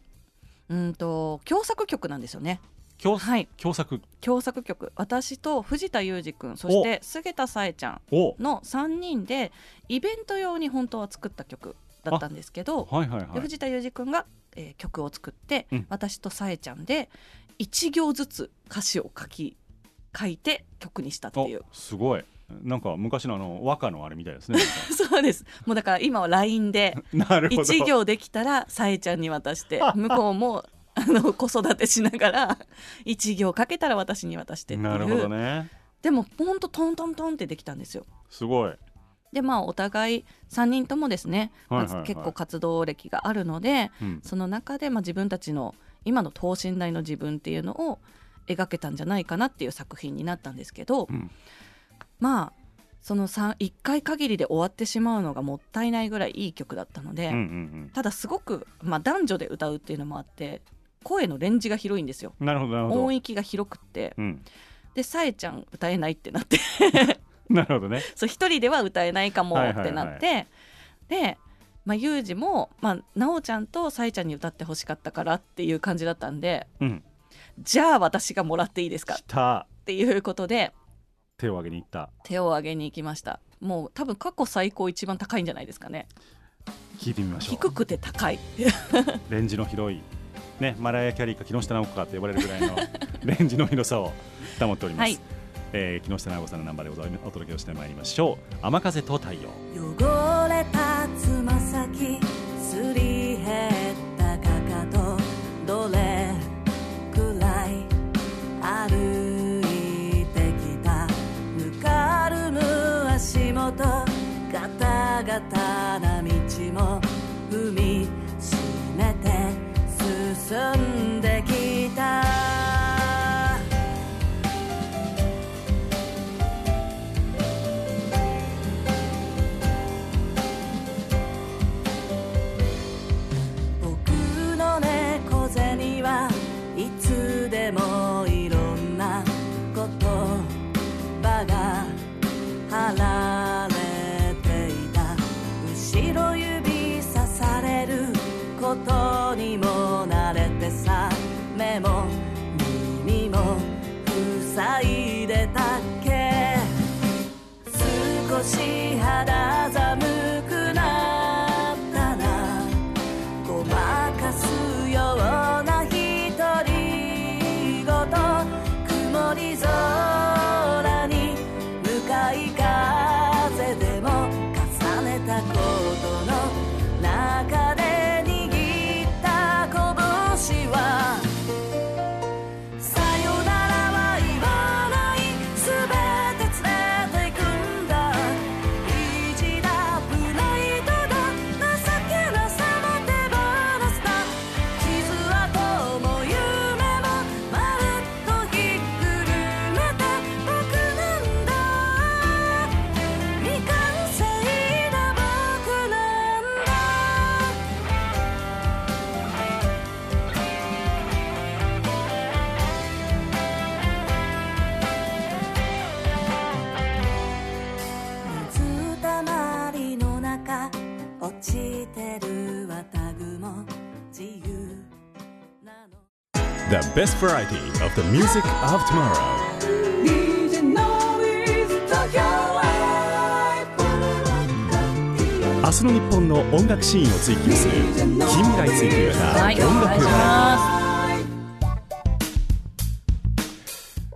うんと共作曲なんですよね。共,、はい。共作？共作曲。私と藤田裕二君そして菅田紗恵ちゃんをの3人でイベント用に本当は作った曲だったんですけど、はいはいはい。で藤田裕二君が、えー曲を作って、うん。私とさえちゃんで1行ずつ歌詞を書き書いて曲にしたっていう。おすごい。なんか昔のあの和歌のあれみたいですね。<laughs> そうです。もうだから今は LINE で <laughs> なるほど。1行できたらさえちゃんに渡して <laughs> 向こうもあの子育てしながら1行かけたら私に渡してっていう。なるほどね。でもほんとトントントンってできたんですよ。すごい。でまあお互い3人ともですね、まあ結構活動歴があるのでうん。その中でまあ自分たちの今の等身大の自分っていうのを描けたんじゃないかなっていう作品になったんですけど、うん。まあその1回限りで終わってしまうのがもったいないぐらいいい曲だったので、うんうんただすごく、まあ、男女で歌うっていうのもあって声のレンジが広いんですよ。音域が広くって。うん。でさえちゃん歌えないってなって。<laughs> なるほどね。<laughs> そう一人では歌えないかもはいはいはい。ってなって、で、まあ、ユージも、まあ、なおちゃんとさえちゃんに歌ってほしかったからっていう感じだったんでうんじゃあ私がもらっていいですか？来た。っていうことで。手を挙げに行った。手を挙げに行きました。もう多分過去最高一番高いんじゃないですかね。聞いてみましょう。低くて高い。<laughs> レンジの広い。ねマライア・キャリーか木下直子かって呼ばれるぐらいの <laughs> レンジの広さを保っております、はい。えー木下直子さんのナンバーでお届けをしてまいりましょう雨風と太陽。汚れたつま先すり減む足元ガタガタな道も踏みしめて進んできた。Best variety of the music of tomorrow. 明日の日本の音楽シーンを追求する近未来追求型音楽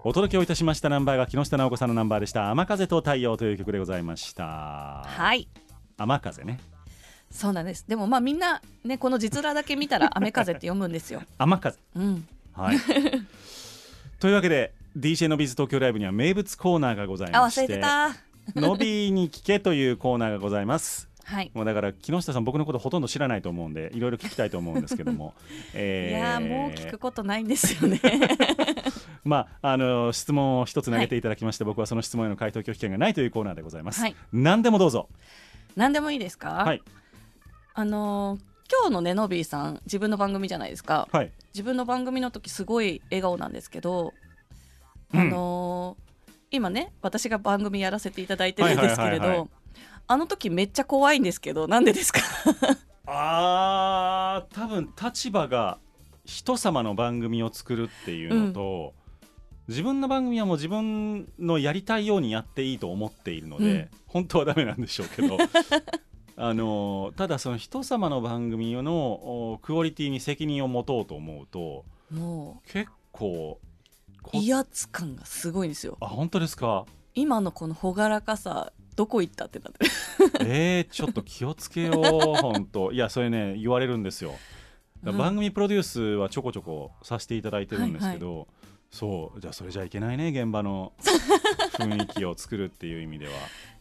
お届けをいたしましたナンバーが木下直子さんのナンバーでした「雨風と太陽」という曲でございました。はい。雨風ね。そうなんです。でもまあみんなねこの字面だけ見たら雨風って読むんですよ。<laughs> 雨風。うんはい。<laughs> というわけで DJ のビズ東京ライブには名物コーナーがございあまして忘れてた。<laughs> <laughs> のびに聞けというコーナーがございます。はい。もうだから木下さん僕のことほとんど知らないと思うんでいろいろ聞きたいと思うんですけども、えいやーもう聞くことないんですよね。まああの質問を一つ投げていただきまして、僕はその質問への回答拒否権がないというコーナーでございます、はい。何でもどうぞ。何でもいいですか、はい。あのー今日のねのびーさん自分の番組じゃないですか。はい自分の番組の時すごい笑顔なんですけど、うん。あのー今ね私が番組やらせていただいてるんですけれどあの時めっちゃ怖いんですけどなんでですか？<laughs> あー多分立場が人様の番組を作るっていうのと、自分の番組はもう自分のやりたいようにやっていいと思っているので、うん。本当はダメなんでしょうけど <laughs> あのただその人様の番組のおクオリティに責任を持とうと思うとも結構威圧感がすごいんですよ。あ本当ですか？今のこの朗らかさどこ行ったってなってる。<laughs> えー、ちょっと気をつけよう本当。いやそれね言われるんですよ。番組プロデュースはちょこちょこさせていただいてるんですけど、そうじゃあそれじゃいけないね現場の <laughs> 雰囲気を作るっていう意味では。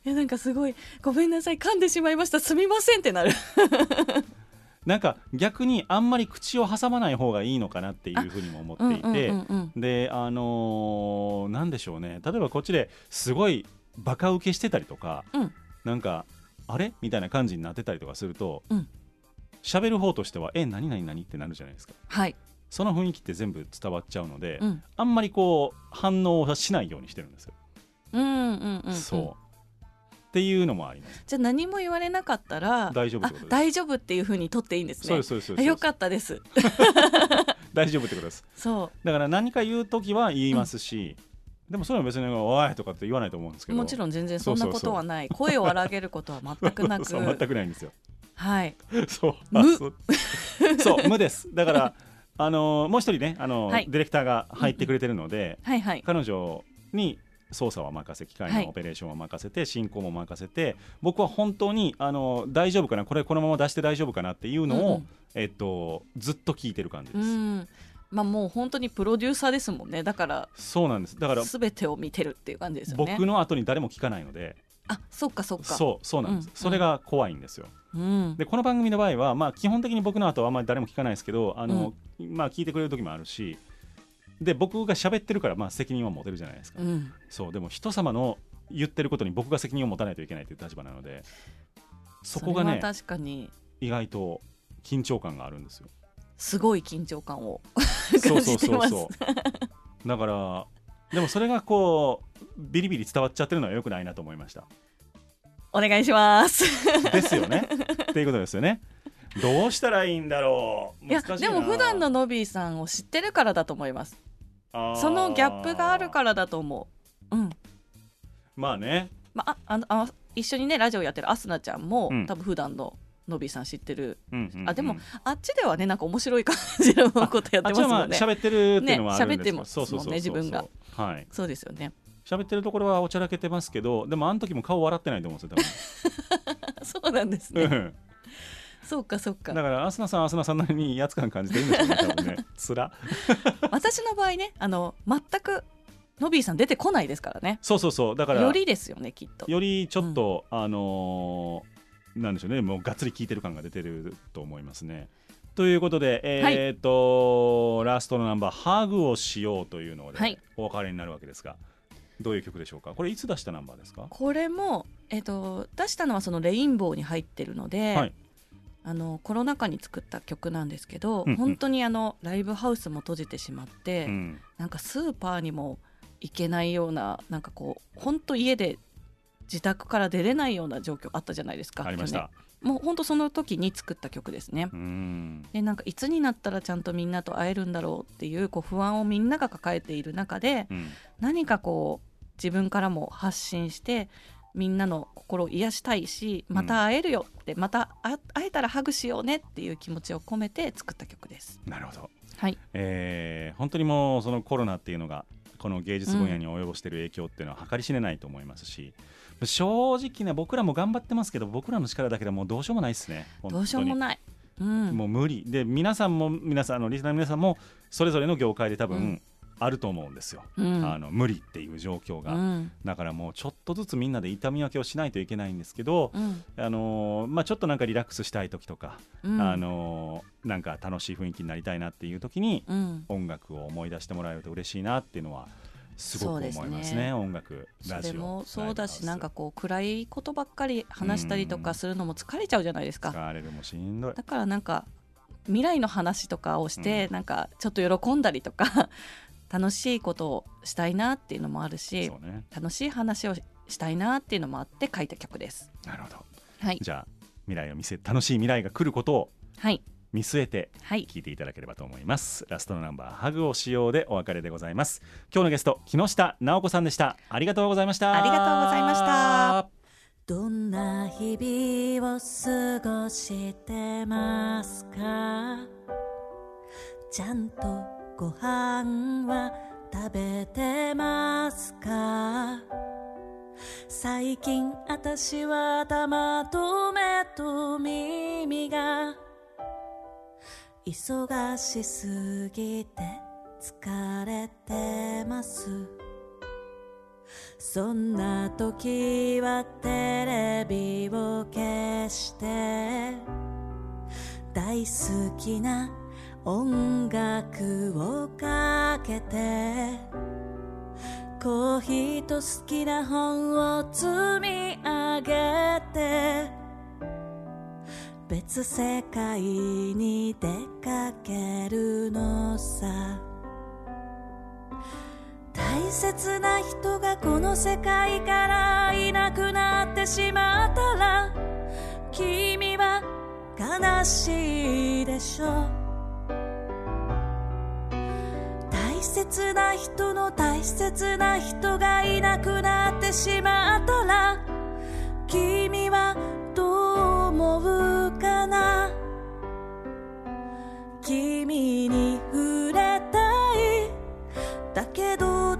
いやなんかすごいごめんなさい噛んでしまいました。すみませんってなる。<laughs> なんか逆にあんまり口を挟まない方がいいのかなっていうふうにも思っていて、であのーなんでしょうね。例えばこっちですごいバカ受けしてたりとか、うん。なんかあれみたいな感じになってたりとかするとうん喋、る方としてはえ何何何ってなるじゃないですかはい、その雰囲気って全部伝わっちゃうので、うん、あんまりこう反応はしないようにしてるんですよ、うんうんうんうん。そう。っていうのもあります。じゃあ何も言われなかったら大丈夫大丈夫っていうふうに取っていいんですね。そうですそうですそうです。あよかったです。<laughs> 大丈夫ってことです。そう。だから何か言う時は言いますし、でもそれは別に「おい!」とかって言わないと思うんですけど。もちろん全然そんなことはない。声を荒げることは全くなく。そ <laughs> う全くないんですよ。はい。<laughs> そう。無あそう。そう無です。だからあのーもう一人ねあのーはい。ディレクターが入ってくれてるので、はいはい。彼女に操作は任せ機械はい。のオペレーションを任せて、進行も任せて僕は本当にあの大丈夫かなこれこのまま出して大丈夫かなっていうのを、うんうん。えっと、ずっと聞いてる感じうです、ん。まあもう本当にプロデューサーですもんね。だからそうなんです。だから全てを見てるっていう感じですよね。僕の後に誰も聞かないのであそっかそっか。そうそうなんです、うんそれが怖いんですよ。うん。でこの番組の場合は、まあ、基本的に僕の後はあんまり誰も聞かないですけどあの、まあ、聞いてくれる時もあるしで僕が喋ってるから、まあ、責任は持てるじゃないですか、うん。そうでも人様の言ってることに僕が責任を持たないといけないという立場なのでそこがね確かに。意外と緊張感があるんですよ。すごい緊張感を。そうそう感じてます。そうそうだからでもそれがこうビリビリ伝わっちゃってるのは良くないなと思いました。お願いします。ですよね。っていうことですよね。どうしたらいいんだろう。いやでも普段のノビーさんを知ってるからだと思います。そのギャップがあるからだと思う。うん。まあね。まああのあ一緒にねラジオやってるアスナちゃんも、うん。多分普段のノビーさん知ってる。うんうんうん。あでもあっちではねなんか面白い感じのことやってますあっちは喋ってるっていうのはあるんですよね喋ってもんね自分が。はい。そうですよね。喋ってるところはおちゃらけてますけどでもあの時も顔笑ってないと思うんですよ <laughs> そうなんですね。そうかそうか。だからアスナさんはアスナさんなりに威圧感感じてるんでしょうね多分ね。つら。<laughs> 私の場合ねあの全くノビーさん出てこないですからね。そうそうそう。だからよりですよねきっと。よりちょっと、あのーなんでしょうね。もうがっつり聞いてる感が出てると思いますね。ということで、えーとラストのナンバー「ハグをしよう」というので、はい。お別れになるわけですがどういう曲でしょうか？これいつ出したナンバーですか？これも、えっと出したのはそのレインボーに入ってるので、はい。あのコロナ禍に作った曲なんですけど、うんうん。本当にあのライブハウスも閉じてしまって、うん。なんかスーパーにも行けないようななんかこう本当家で自宅から出れないような状況あったじゃないですかありました。もう本当その時に作った曲ですね。うんでなんかいつになったらちゃんとみんなと会えるんだろうっていうこう不安をみんなが抱えている中でうん何かこう自分からも発信してみんなの心を癒したいしまた会えるよって、またあ会えたらハグしようねっていう気持ちを込めて作った曲です。なるほど、はい、えー本当にもうそのコロナっていうのがこの芸術分野に及ぼしている影響っていうのは計り知れないと思いますし、正直ね僕らも頑張ってますけど僕らの力だけでもうどうしようもないですね。どうしようもい、ない、うん、もう無理。で皆さんも皆さんあのリスナーの皆さんもそれぞれの業界で多分、うん。あると思うんですよ、うん。あの無理っていう状況が、うん。だからもうちょっとずつみんなで痛み分けをしないといけないんですけど、うん。あのーまあ、ちょっとなんかリラックスしたい時とか、うん。あのーなんか楽しい雰囲気になりたいなっていう時にうん。音楽を思い出してもらえると嬉しいなっていうのはすごく思いますねね。音楽ラジオそれもそうだしなんかこう暗いことばっかり話したりとかするのも疲れちゃうじゃないですか。疲れるもしんどい。だからなんか未来の話とかをして、なんかちょっと喜んだりとか <laughs> 楽しいことをしたいなっていうのもあるしね。楽しい話をしたいなっていうのもあって書いた曲です。なるほど。はい、じゃあ未来を見せ楽しい未来が来ることをはい、見据えてはい、聞いていただければと思います。ラストのナンバーハグをしようでお別れでございます。今日のゲスト木下直子さんでした。ありがとうございました。ありがとうございました。どんな日々を過ごしてますか？ちゃんとご飯は食べてますか？最近私は頭と目と耳が忙しすぎて疲れてます。そんな時はテレビを消して大好きな音楽をかけてコーヒーと好きな本を積み上げて別世界に出かけるのさ。大切な人がこの世界からいなくなってしまったら君は悲しいでしょ。う大切な人の大切な人がいなくなってしまったら君はどう思う？君に触れたい。だけど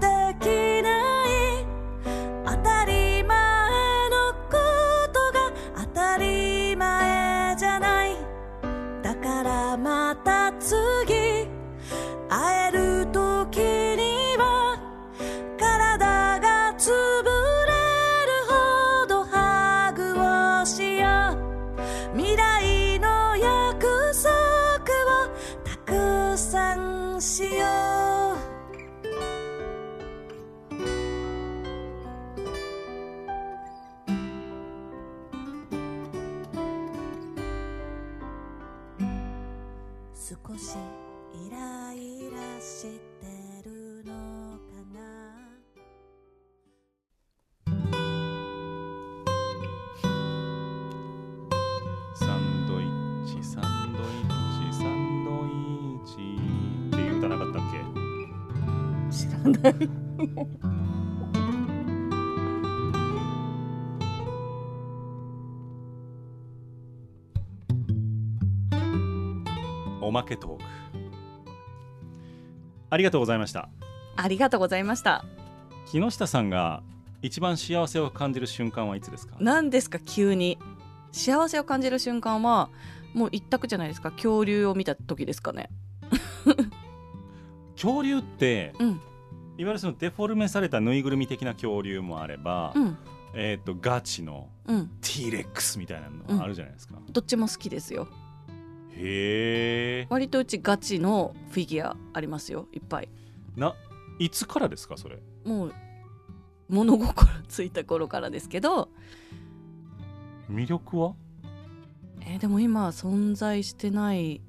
おまけトーク。ありがとうございました。ありがとうございました。木下さんが一番幸せを感じる瞬間はいつですか？何ですか？急に。幸せを感じる瞬間はもう一択じゃないですか？恐竜を見た時ですかね。恐竜ってうんいわゆるそのデフォルメされたぬいぐるみ的な恐竜もあれば、うん。えっ、とガチのうん。T レックスみたいなのがあるじゃないですか、どっちも好きですよ。へえ割とうちガチのフィギュアありますよいっぱい。ないつからですかそれ？もう物心ついた頃からですけど、魅力は？えーでも今存在してない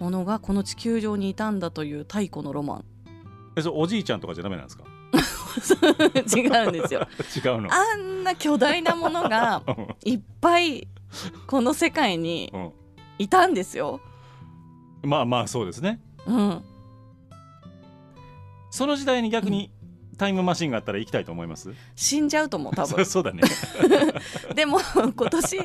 ものがこの地球上にいたんだという太古のロマンえそれおじいちゃんとかじゃダメなんですか？<laughs> 違うんですよ。<laughs> 違うの。あんな巨大なものが <laughs> いっぱいこの世界にうん。いたんですよ。まあまあそうですね。うん、その時代に逆にタイムマシンがあったら行きたいと思います？死んじゃうと思う多そ分そうだね。でも今年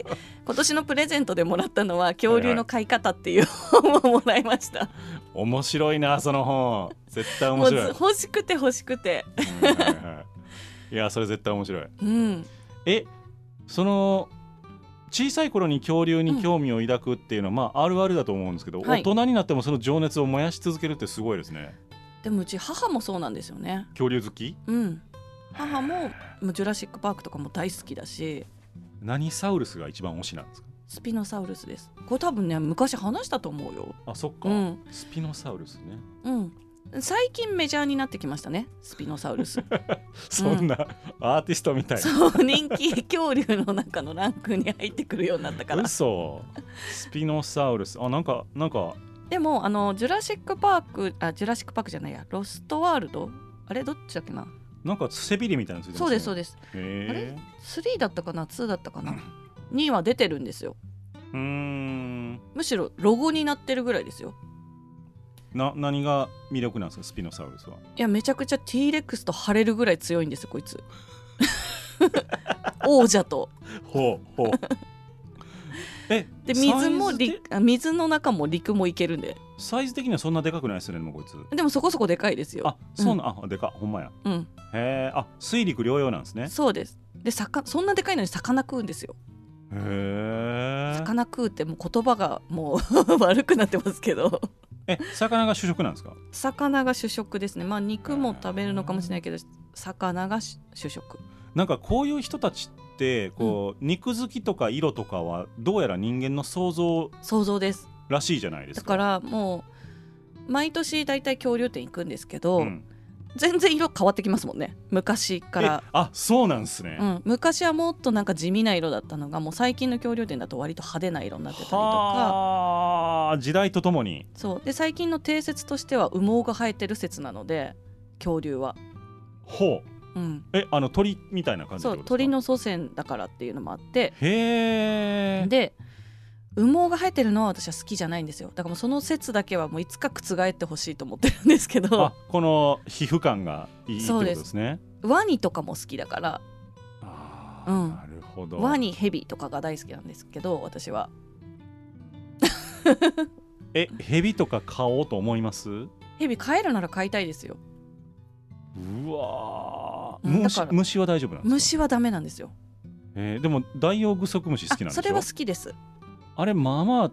今年のプレゼントでもらったのは恐竜の飼い方っていう本をもらいました、面白いなその本。絶対面白い、欲しくて欲しくて。うんはいはい。いやそれ絶対面白い。うん。えその小さい頃に恐竜に興味を抱くっていうのは、まああるあるだと思うんですけど、はい。大人になってもその情熱を燃やし続けるってすごいですね。でもうち母もそうなんですよね。恐竜好き？うん。母もジュラシック・パークとかも大好きだし。何サウルスが一番推しなんですか？スピノサウルスです。これ多分ね昔話したと思うよ。あそっか、うん。スピノサウルスね。うん。最近メジャーになってきましたねスピノサウルス。<laughs> そんなアーティストみたいな、そう人気恐竜の中のランクに入ってくるようになったから。嘘。スピノサウルス。あなんかなんか。でもあのジュラシック・パークあジュラシック・パークじゃないや。ロストワールドあれ？どっちだっけな？なんか背びれみたいなのついてそうですそうでですすへ3だったかな？2だったかな？2は出てるんですよ。えうーん。むしろロゴになってるぐらいですよ。な何が魅力なんですか？スピノサウルスは。いやめちゃくちゃ T レックスと張れるぐらい強いんですよこいつ。<laughs> 王者と。ほうほう。<laughs> えで水もあ水の中も陸もいけるんで。サイズ的にはそんなでかくないですよねでもこいつ。でもそこそこでかいですよ。あそうな、あでかほんまや。うん。へえあ水陸両用なんですね。そうです。で魚そんなでかいのに魚食うんですよ魚食うってもう言葉がもう <laughs> 悪くなってますけど。え魚が主食なんですか？魚が主食ですね。まあ肉も食べるのかもしれないけど魚が主主食。なんかこういう人たちってこう、肉好きとか色とかはどうやら人間の想像想像です。らしいじゃないですか。だからもう毎年大体恐竜展行くんですけど、うん全然色変わってきますもんね。昔から。えあそうなんですね、うん、昔はもっとなんか地味な色だったのがもう最近の恐竜展だと割と派手な色になってたりとか。はあ時代とともに。そう。で最近の定説としては羽毛が生えてる説なので恐竜は、ほう。うん、えあの鳥みたいな感じそう鳥の祖先だからっていうのもあって。へえで羽毛が生えてるのは私は好きじゃないんですよ。だからもうその説だけはもういつか覆ってほしいと思ってるんですけど。あこの皮膚感がいいってことですね。ワニとかも好きだから。あーうん。なるほど。ワニヘビとかが大好きなんですけど私は。<laughs> えヘビとか買おうと思います？うヘビ飼えるなら飼いたいですよ。わー。うん虫虫は大丈夫なんですか？虫はダメなんですよ。えーでもダイオウグソクムシ好きなんでしそれは好きですあれまあまあ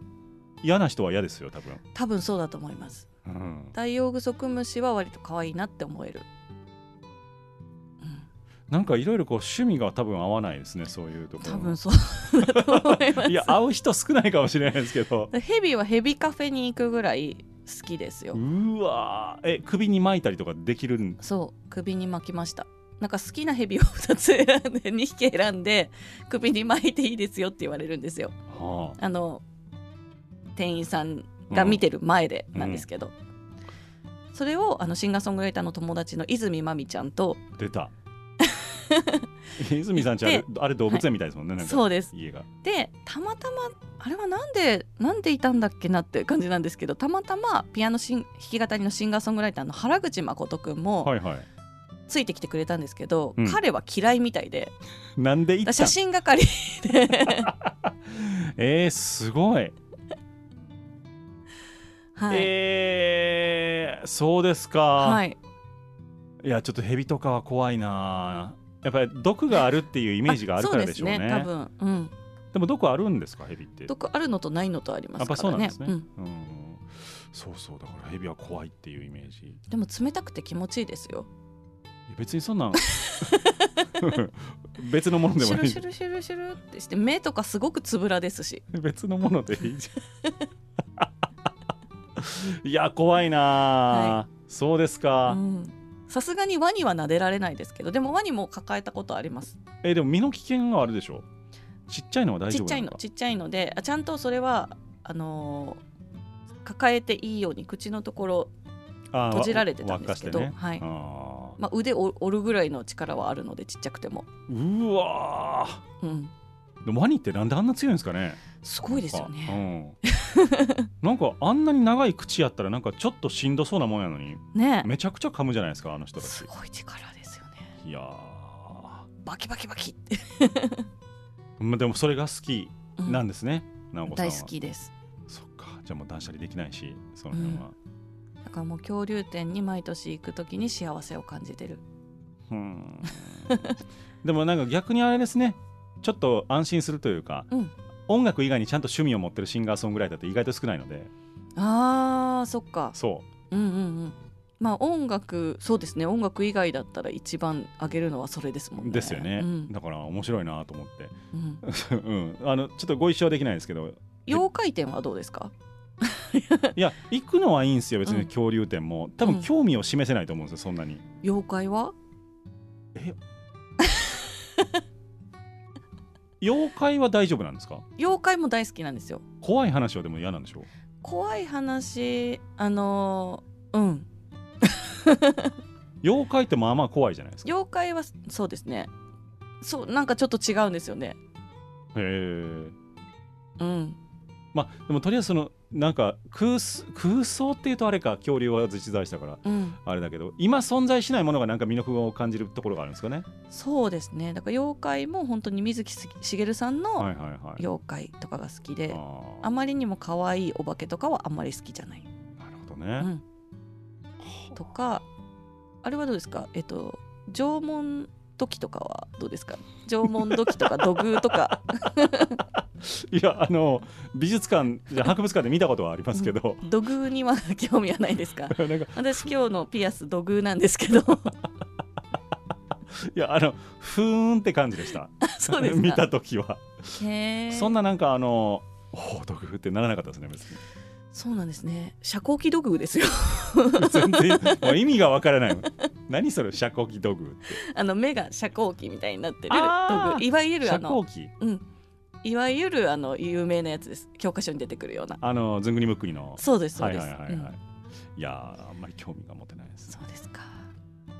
嫌な人は嫌ですよ多分、多分そうだと思います。うん、ダイオウグソクムシは割と可愛いなって思える、うん、なんかいろいろこう趣味が多分合わないですねそういうところ。多分そうだと思います。いや合う人少ないかもしれないですけど。ヘビはヘビカフェに行くぐらい好きですよ。うわー。え首に巻いたりとかできるんそう首に巻きましたなんか好きなヘビを2つ選んで2匹選んで首に巻いていいですよって言われるんですよ。はあ。あの店員さんが見てる前でなんですけど、それをあのシンガーソングライターの友達の泉まみちゃんと出た。<laughs> 泉さんちあれあれ動物園みたいですもんね、なんかそうです。家が。でたまたまあれはなんでなんでいたんだっけなって感じなんですけどたまたまピアノしん弾き語りのシンガーソングライターの原口誠くんもはいはいついてきてくれたんですけど、うん。彼は嫌いみたいで。なんで写真係で、<laughs> えー、すごい、はい。えー、そうですか、はい、いやちょっとヘビとかは怖いな。やっぱり毒があるっていうイメージがあるからでしょうね。ね多分、うん、でも毒あるんですか？ヘビって。毒あるのとないのとありますからね。ね、うん。うん。そうそう。だからヘビは怖いっていうイメージ。いでも冷たくて気持ちいいですよ。や別にそんなん。<laughs> 別のものでもい。いルシュルシュルシュルってして目とかすごくつぶらですし。<laughs> 別のものでいいじゃん。<laughs> いや怖いな、そうですか、うん。さすがにワニは撫でられないですけどでもワニも抱えたことあります。えでも身の危険はあるでしょ？ちっちゃいのは大ち丈夫なのか？っちゃいのちっちゃいのであちゃんとそれはあのー抱えていいように口のところ、閉じられてたんですけどね。はい。あまあ、腕を折るぐらいの力はあるのでちっちゃくても、ーうわうん、ーでもワニってなんであんな強いんですかね？すごいですよね。うん、なんかあんなに長い口やったらなんかちょっとしんどそうなもんやのにね。めちゃくちゃ噛むじゃないですかあの人たち。すごい力ですよいやバキバキバキ、ー <laughs> まあでもそれが好きうん。なんですね、直子さんは。大好きです。そっか。じゃあもう断捨離できないしその辺は、だからもう恐竜展に毎年行くときに幸せを感じてる。うん。<laughs> でもなんか逆にあれですね。ちょっと安心するというか、うん。音楽以外にちゃんと趣味を持ってるシンガーソングライターって意外と少ないので。あーそっか。そう。んうんうん。まあ音楽そうですね。音楽以外だったら一番上げるのはそれですもんね。うですよね、うん。だから面白いなと思って。うん。<laughs> うん。あのちょっとご一緒はできないですけど。妖怪展はどうですか？いや行くのはいいんですよ別にうん。恐竜展も。多分うん。興味を示せないと思うんですよそんなに。妖怪は？妖怪は大丈夫なんですか？妖怪も大好きなんですよ。怖い話はでも嫌なんでしょ怖い話あのーうん。<laughs> 妖怪ってまあまあ怖いじゃないですか。妖怪はそうですね。そうなんかちょっと違うんですよね。へえうん。まあでもとりあえずそのなんか空想空想っていうとあれか恐竜は実在したからうん。あれだけど今存在しないものがなんか魅力を感じるところがあるんですかね？そうですね。だから妖怪も本当に水木しげるさんのはいはいはい。妖怪とかが好きで、ああまりにも可愛いお化けとかはあんまり好きじゃない、ーなるほどね、うん、とかあれはどうですか？えっと縄文土器とかはどうですか？縄文土器とか土偶とか。<laughs> いやあの美術館じゃ博物館で見たことはありますけど、<laughs> 土偶には興味はないですか？<laughs> 私今日のピアス土偶なんですけど。いやあのふーんって感じでした。そうですか。見た時は。へー。そんななんかあのおお土偶ってならなかったですね別にそうなんですね。遮光器土偶ですよ。<laughs> 全然もう意味がわからない何それ遮光器土偶って。あの目が遮光器みたいになってる土偶いわゆるあ遮の光器。うん。いわゆるあの有名なやつです。教科書に出てくるような。あのずんぐりむっくりの。そうですそうはいです、はいはいはい、うん。いやーあんまり興味が持てないですそうですか。うん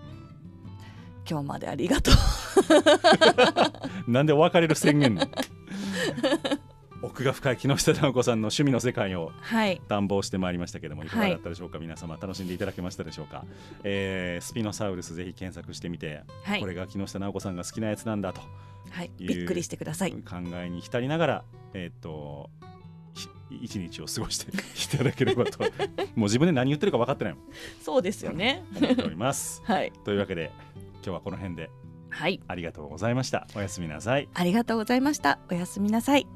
今日までありがとう。<laughs> なんで別れる宣言なの奥が深い木下直子さんの趣味の世界をはい。探訪してまいりましたけどもいかがだったでしょうか、皆様楽しんでいただけましたでしょうか、えースピノサウルスぜひ検索してみて、はい。これが木下直子さんが好きなやつなんだとはい。びっくりしてください。考えに浸りながらえーっとひ一日を過ごして <laughs> いただければと。<laughs> もう自分で何言ってるか分かってないもん。そうですよね。思っております。<laughs> はい。というわけで今日はこの辺ではい。ありがとうございました。おやすみなさい。ありがとうございました。おやすみなさい